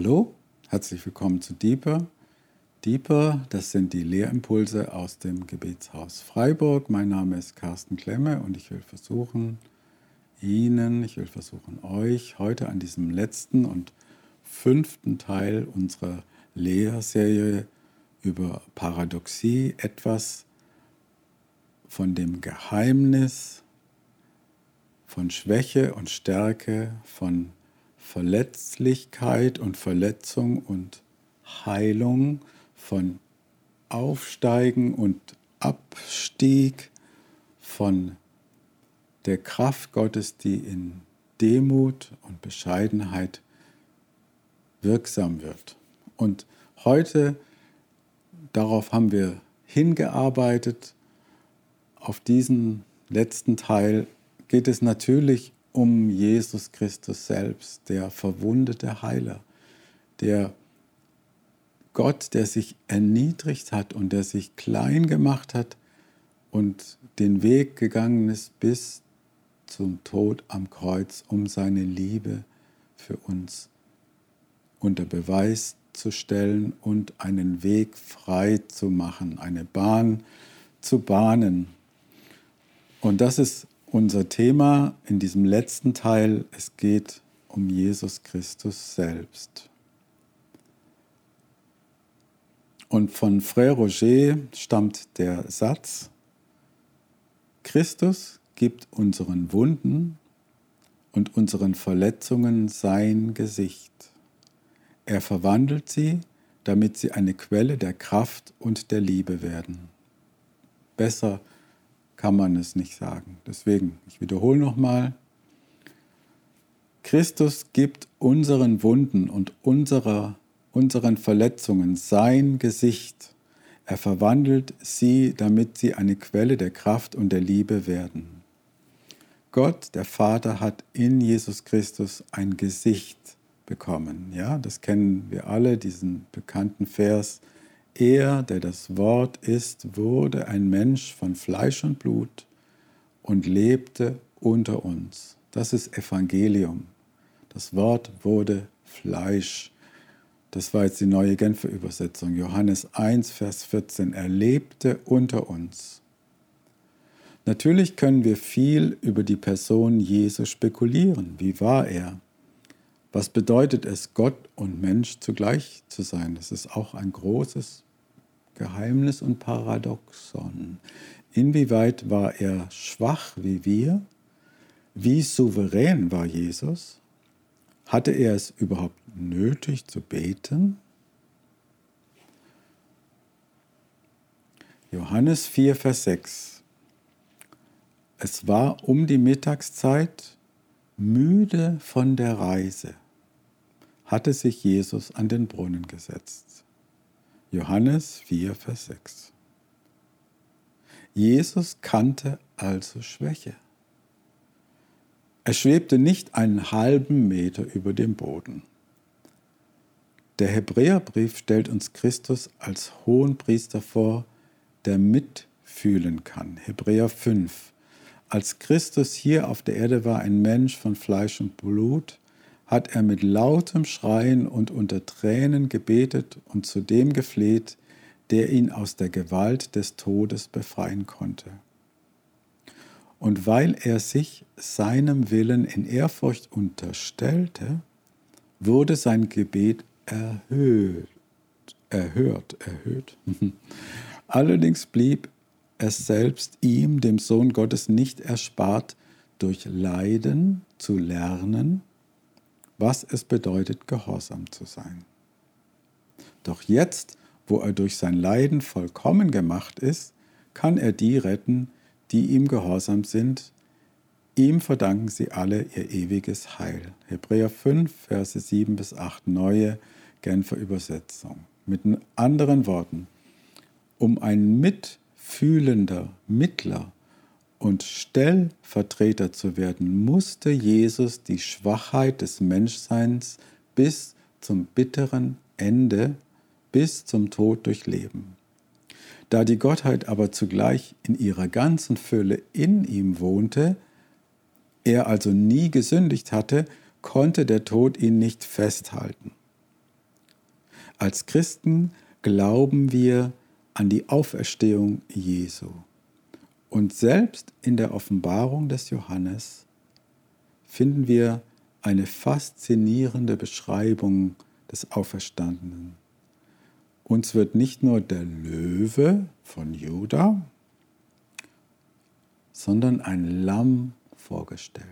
Hallo, herzlich willkommen zu Deeper. Deeper, das sind die Lehrimpulse aus dem Gebetshaus Freiburg. Mein Name ist Carsten Klemme und ich will versuchen, Ihnen, ich will versuchen, euch heute an diesem letzten und fünften Teil unserer Lehrserie über Paradoxie etwas von dem Geheimnis von Schwäche und Stärke, von Verletzlichkeit und Verletzung und Heilung, von Aufsteigen und Abstieg, von der Kraft Gottes, die in Demut und Bescheidenheit wirksam wird. Und heute, darauf haben wir hingearbeitet, auf diesen letzten Teil geht es natürlich um Jesus Christus selbst, der verwundete Heiler, der Gott, der sich erniedrigt hat und der sich klein gemacht hat und den Weg gegangen ist bis zum Tod am Kreuz, um seine Liebe für uns unter Beweis zu stellen und einen Weg frei zu machen, eine Bahn zu bahnen. Und das ist unser Thema in diesem letzten Teil. Es geht um Jesus Christus selbst. Und von Frère Roger stammt der Satz, Christus gibt unseren Wunden und unseren Verletzungen sein Gesicht. Er verwandelt sie, damit sie eine Quelle der Kraft und der Liebe werden. Besser kann man es nicht sagen. Deswegen, ich wiederhole nochmal, Christus gibt unseren Wunden und unserer, unseren Verletzungen sein Gesicht. Er verwandelt sie, damit sie eine Quelle der Kraft und der Liebe werden. Gott, der Vater, hat in Jesus Christus ein Gesicht bekommen. Ja, das kennen wir alle, diesen bekannten Vers. Er, der das Wort ist, wurde ein Mensch von Fleisch und Blut und lebte unter uns. Das ist Evangelium. Das Wort wurde Fleisch. Das war jetzt die neue Genfer Übersetzung. Johannes 1, Vers 14. Er lebte unter uns. Natürlich können wir viel über die Person Jesu spekulieren. Wie war er? Was bedeutet es, Gott und Mensch zugleich zu sein? Das ist auch ein großes Geheimnis und Paradoxon. Inwieweit war er schwach wie wir? Wie souverän war Jesus? Hatte er es überhaupt nötig zu beten? Johannes 4, Vers 6. Es war um die Mittagszeit, müde von der Reise, hatte sich Jesus an den Brunnen gesetzt. Johannes 4, Vers 6. Jesus kannte also Schwäche. Er schwebte nicht einen halben Meter über dem Boden. Der Hebräerbrief stellt uns Christus als Hohenpriester vor, der mitfühlen kann. Hebräer 5. Als Christus hier auf der Erde war, ein Mensch von Fleisch und Blut, hat er mit lautem Schreien und unter Tränen gebetet und zu dem gefleht, der ihn aus der Gewalt des Todes befreien konnte. Und weil er sich seinem Willen in Ehrfurcht unterstellte, wurde sein Gebet erhöht, erhört, erhöht. Allerdings blieb es selbst ihm, dem Sohn Gottes, nicht erspart, durch Leiden zu lernen, was es bedeutet, gehorsam zu sein. Doch jetzt, wo er durch sein Leiden vollkommen gemacht ist, kann er die retten, die ihm gehorsam sind. Ihm verdanken sie alle ihr ewiges Heil. Hebräer 5, Verse 7 bis 8, neue Genfer Übersetzung. Mit anderen Worten, um ein mitfühlender Mittler und Stellvertreter zu werden, musste Jesus die Schwachheit des Menschseins bis zum bitteren Ende, bis zum Tod durchleben. Da die Gottheit aber zugleich in ihrer ganzen Fülle in ihm wohnte, er also nie gesündigt hatte, konnte der Tod ihn nicht festhalten. Als Christen glauben wir an die Auferstehung Jesu. Und selbst in der Offenbarung des Johannes finden wir eine faszinierende Beschreibung des Auferstandenen. Uns wird nicht nur der Löwe von Juda, sondern ein Lamm vorgestellt.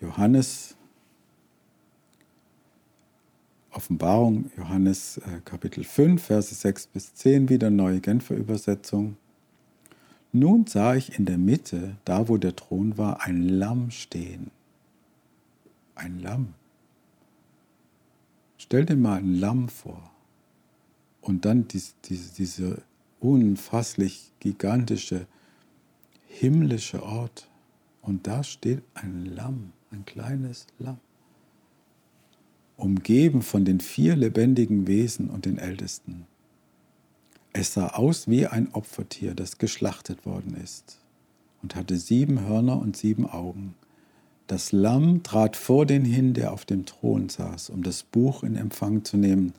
Johannes, Offenbarung, Johannes äh, Kapitel 5, Verse 6 bis 10, wieder neue Genfer Übersetzung. Nun sah ich in der Mitte, da wo der Thron war, ein Lamm stehen. Ein Lamm. Stell dir mal ein Lamm vor und dann dies, diese, diese unfasslich gigantische himmlische Ort und da steht ein Lamm ein kleines Lamm, umgeben von den vier lebendigen Wesen und den Ältesten. Es sah aus wie ein Opfertier, das geschlachtet worden ist, und hatte sieben Hörner und sieben Augen. Das Lamm trat vor den hin, der auf dem Thron saß, um das Buch in Empfang zu nehmen,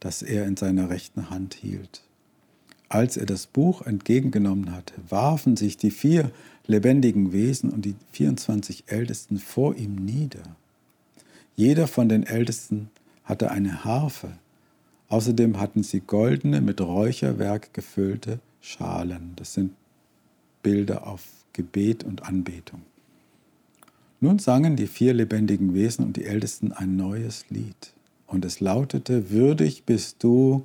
das er in seiner rechten Hand hielt. Als er das Buch entgegengenommen hatte, warfen sich die vier lebendigen Wesen und die 24 Ältesten vor ihm nieder. Jeder von den Ältesten hatte eine Harfe. Außerdem hatten sie goldene, mit Räucherwerk gefüllte Schalen. Das sind Bilder auf Gebet und Anbetung. Nun sangen die vier lebendigen Wesen und die Ältesten ein neues Lied. Und es lautete, würdig bist du,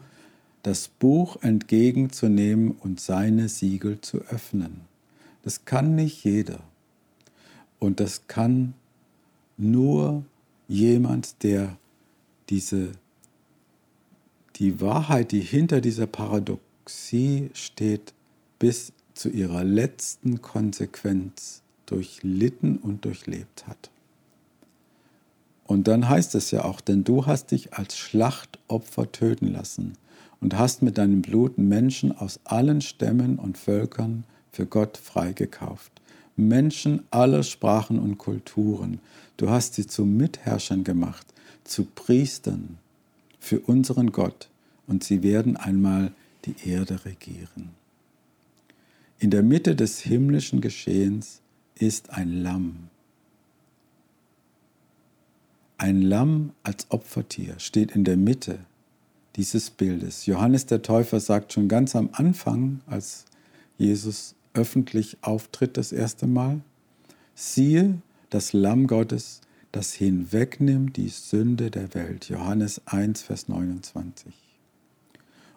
das Buch entgegenzunehmen und seine Siegel zu öffnen. Das kann nicht jeder. Und das kann nur jemand, der diese, die Wahrheit, die hinter dieser Paradoxie steht, bis zu ihrer letzten Konsequenz durchlitten und durchlebt hat. Und dann heißt es ja auch, denn du hast dich als Schlachtopfer töten lassen und hast mit deinem Blut Menschen aus allen Stämmen und Völkern für Gott freigekauft. Menschen aller Sprachen und Kulturen. Du hast sie zu Mitherrschern gemacht, zu Priestern für unseren Gott und sie werden einmal die Erde regieren. In der Mitte des himmlischen Geschehens ist ein Lamm. Ein Lamm als Opfertier steht in der Mitte dieses Bildes. Johannes der Täufer sagt schon ganz am Anfang, als Jesus öffentlich auftritt das erste Mal, siehe das Lamm Gottes, das hinwegnimmt die Sünde der Welt. Johannes 1, Vers 29.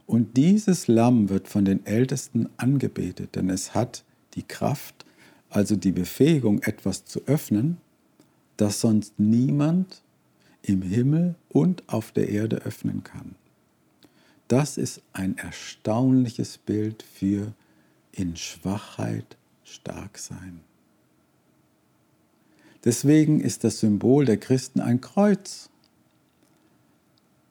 Und dieses Lamm wird von den Ältesten angebetet, denn es hat die Kraft, also die Befähigung, etwas zu öffnen, das sonst niemand im Himmel und auf der Erde öffnen kann. Das ist ein erstaunliches Bild für in Schwachheit stark sein. Deswegen ist das Symbol der Christen ein Kreuz.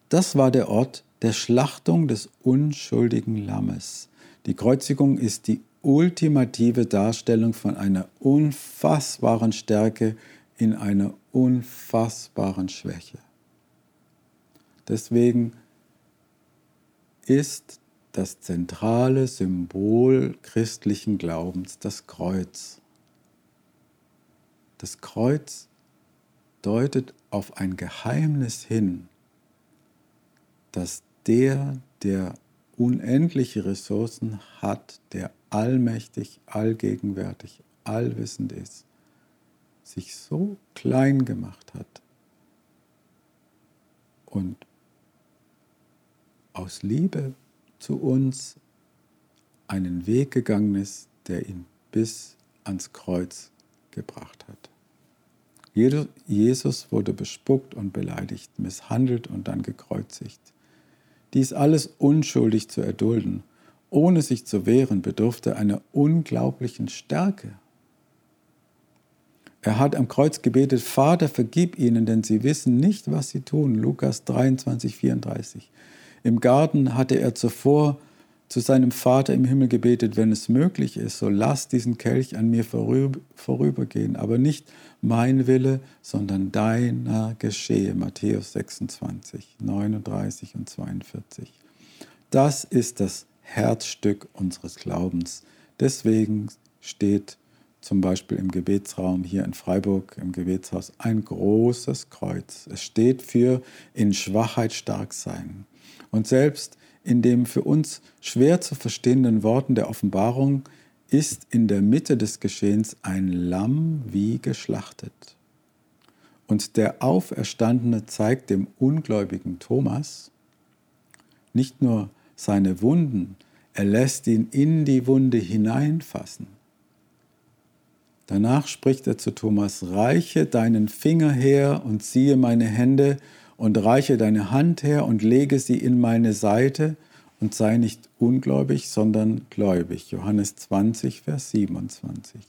Das war der Ort der Schlachtung des unschuldigen Lammes. Die Kreuzigung ist die ultimative Darstellung von einer unfassbaren Stärke in einer unfassbaren Schwäche. Deswegen ist das zentrale Symbol christlichen Glaubens, das Kreuz. Das Kreuz deutet auf ein Geheimnis hin, dass der, der unendliche Ressourcen hat, der allmächtig, allgegenwärtig, allwissend ist, sich so klein gemacht hat und aus Liebe zu uns einen Weg gegangen ist, der ihn bis ans Kreuz gebracht hat. Jesus wurde bespuckt und beleidigt, misshandelt und dann gekreuzigt. Dies alles unschuldig zu erdulden, ohne sich zu wehren, bedurfte einer unglaublichen Stärke. Er hat am Kreuz gebetet, Vater, vergib ihnen, denn sie wissen nicht, was sie tun. Lukas 23, 34. Im Garten hatte er zuvor zu seinem Vater im Himmel gebetet, wenn es möglich ist, so lass diesen Kelch an mir vorübergehen, aber nicht mein Wille, sondern deiner geschehe. Matthäus 26, 39 und 42. Das ist das Herzstück unseres Glaubens. Deswegen steht zum Beispiel im Gebetsraum hier in Freiburg im Gebetshaus ein großes Kreuz. Es steht für in Schwachheit stark sein. Und selbst in dem für uns schwer zu verstehenden Worten der Offenbarung ist in der Mitte des Geschehens ein Lamm wie geschlachtet. Und der Auferstandene zeigt dem ungläubigen Thomas nicht nur seine Wunden, er lässt ihn in die Wunde hineinfassen. Danach spricht er zu Thomas, reiche deinen Finger her und siehe meine Hände und reiche deine Hand her und lege sie in meine Seite und sei nicht ungläubig, sondern gläubig. Johannes 20, Vers 27.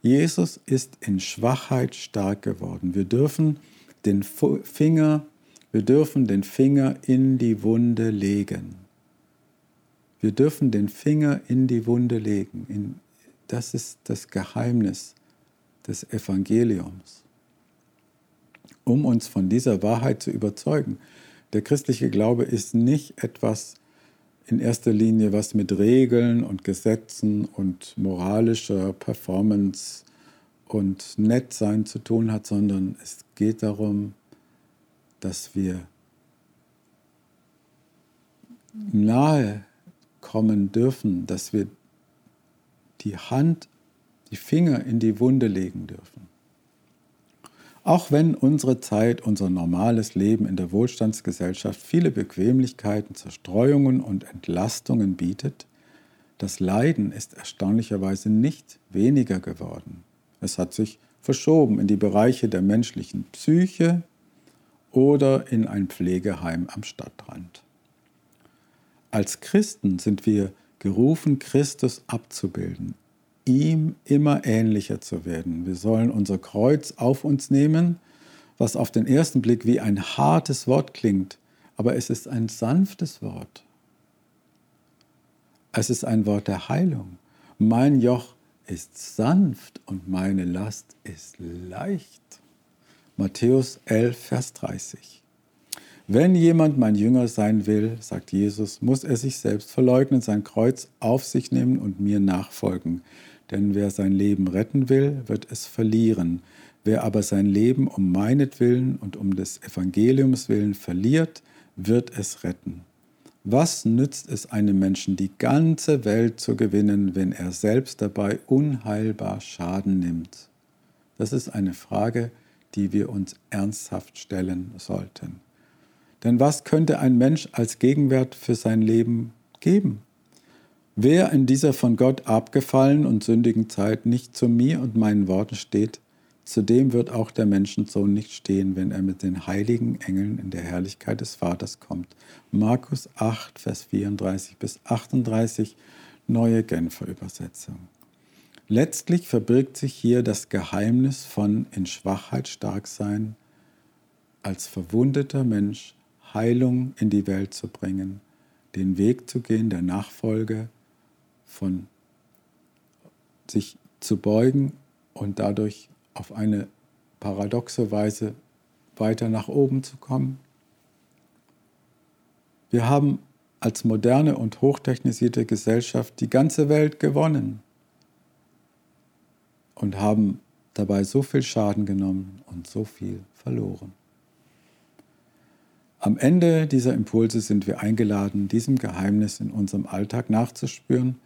Jesus ist in Schwachheit stark geworden. Wir dürfen den Finger, wir dürfen den Finger in die Wunde legen. Wir dürfen den Finger in die Wunde legen. Das ist das Geheimnis des Evangeliums um uns von dieser Wahrheit zu überzeugen. Der christliche Glaube ist nicht etwas in erster Linie, was mit Regeln und Gesetzen und moralischer Performance und Nettsein zu tun hat, sondern es geht darum, dass wir nahe kommen dürfen, dass wir die Hand, die Finger in die Wunde legen dürfen. Auch wenn unsere Zeit, unser normales Leben in der Wohlstandsgesellschaft viele Bequemlichkeiten, Zerstreuungen und Entlastungen bietet, das Leiden ist erstaunlicherweise nicht weniger geworden. Es hat sich verschoben in die Bereiche der menschlichen Psyche oder in ein Pflegeheim am Stadtrand. Als Christen sind wir gerufen, Christus abzubilden, ihm immer ähnlicher zu werden. Wir sollen unser Kreuz auf uns nehmen, was auf den ersten Blick wie ein hartes Wort klingt, aber es ist ein sanftes Wort. Es ist ein Wort der Heilung. Mein Joch ist sanft und meine Last ist leicht. Matthäus 11, Vers 30. Wenn jemand mein Jünger sein will, sagt Jesus, muss er sich selbst verleugnen, sein Kreuz auf sich nehmen und mir nachfolgen. Denn wer sein Leben retten will, wird es verlieren. Wer aber sein Leben um meinetwillen und um des Evangeliums willen verliert, wird es retten. Was nützt es einem Menschen, die ganze Welt zu gewinnen, wenn er selbst dabei unheilbar Schaden nimmt? Das ist eine Frage, die wir uns ernsthaft stellen sollten. Denn was könnte ein Mensch als Gegenwert für sein Leben geben? Wer in dieser von Gott abgefallenen und sündigen Zeit nicht zu mir und meinen Worten steht, zu dem wird auch der Menschensohn nicht stehen, wenn er mit den heiligen Engeln in der Herrlichkeit des Vaters kommt. Markus 8, Vers 34 bis 38, neue Genfer Übersetzung. Letztlich verbirgt sich hier das Geheimnis von in Schwachheit stark sein, als verwundeter Mensch Heilung in die Welt zu bringen, den Weg zu gehen der Nachfolge, von sich zu beugen und dadurch auf eine paradoxe Weise weiter nach oben zu kommen. Wir haben als moderne und hochtechnisierte Gesellschaft die ganze Welt gewonnen und haben dabei so viel Schaden genommen und so viel verloren. Am Ende dieser Impulse sind wir eingeladen, diesem Geheimnis in unserem Alltag nachzuspüren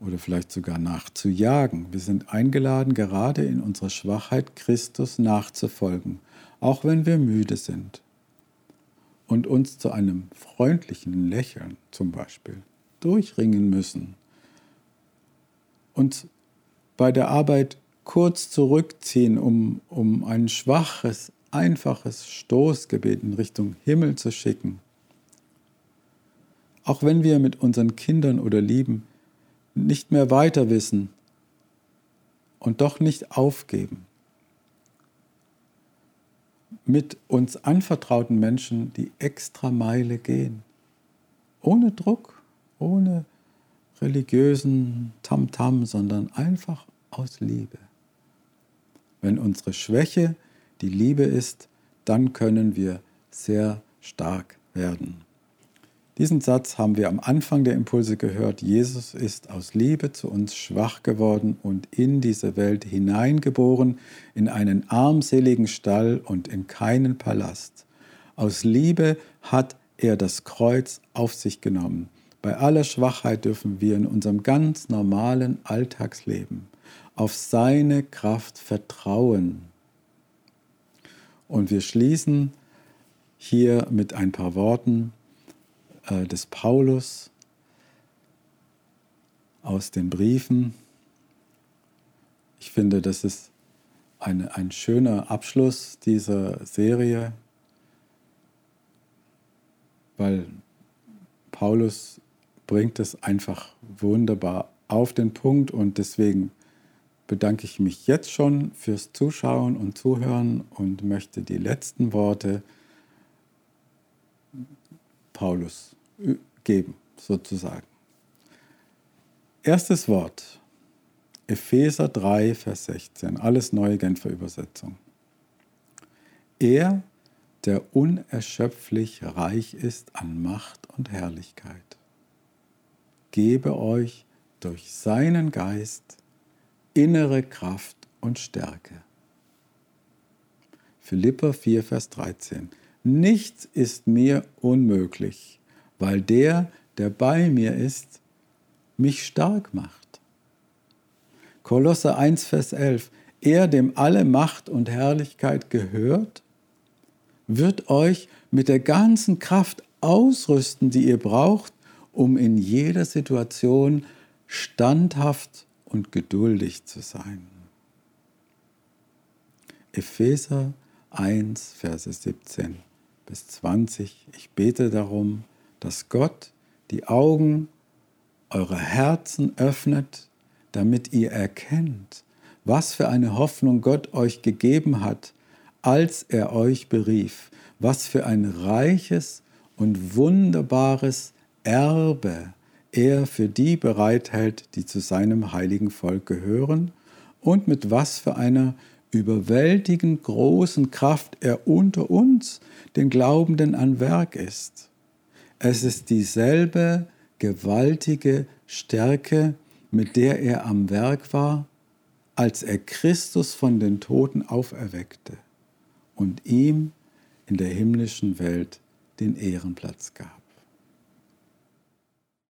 oder vielleicht sogar nachzujagen. Wir sind eingeladen, gerade in unserer Schwachheit Christus nachzufolgen, auch wenn wir müde sind. Und uns zu einem freundlichen Lächeln zum Beispiel durchringen müssen. Und bei der Arbeit kurz zurückziehen, um, um ein schwaches, einfaches Stoßgebet in Richtung Himmel zu schicken. Auch wenn wir mit unseren Kindern oder Lieben nicht mehr weiter wissen und doch nicht aufgeben. Mit uns anvertrauten Menschen die extra Meile gehen. Ohne Druck, ohne religiösen Tamtam, -Tam, sondern einfach aus Liebe. Wenn unsere Schwäche die Liebe ist, dann können wir sehr stark werden. Diesen Satz haben wir am Anfang der Impulse gehört. Jesus ist aus Liebe zu uns schwach geworden und in diese Welt hineingeboren, in einen armseligen Stall und in keinen Palast. Aus Liebe hat er das Kreuz auf sich genommen. Bei aller Schwachheit dürfen wir in unserem ganz normalen Alltagsleben auf seine Kraft vertrauen. Und wir schließen hier mit ein paar Worten äh, des Paulus aus den Briefen. Ich finde, das ist eine, ein schöner Abschluss dieser Serie, weil Paulus bringt es einfach wunderbar auf den Punkt und deswegen bedanke ich mich jetzt schon fürs Zuschauen und Zuhören und möchte die letzten Worte Paulus geben, sozusagen. Erstes Wort, Epheser 3, Vers 16, alles neue Genfer Übersetzung. Er, der unerschöpflich reich ist an Macht und Herrlichkeit, gebe euch durch seinen Geist innere Kraft und Stärke. Philippa 4, Vers 13. Nichts ist mir unmöglich weil der, der bei mir ist, mich stark macht. Kolosse 1, Vers 11. Er, dem alle Macht und Herrlichkeit gehört, wird euch mit der ganzen Kraft ausrüsten, die ihr braucht, um in jeder Situation standhaft und geduldig zu sein. Epheser 1, Verse 17 bis 20. Ich bete darum, dass Gott die Augen eurer Herzen öffnet, damit ihr erkennt, was für eine Hoffnung Gott euch gegeben hat, als er euch berief, was für ein reiches und wunderbares Erbe er für die bereithält, die zu seinem heiligen Volk gehören, und mit was für einer überwältigend großen Kraft er unter uns, den Glaubenden, an Werk ist. Es ist dieselbe gewaltige Stärke, mit der er am Werk war, als er Christus von den Toten auferweckte und ihm in der himmlischen Welt den Ehrenplatz gab.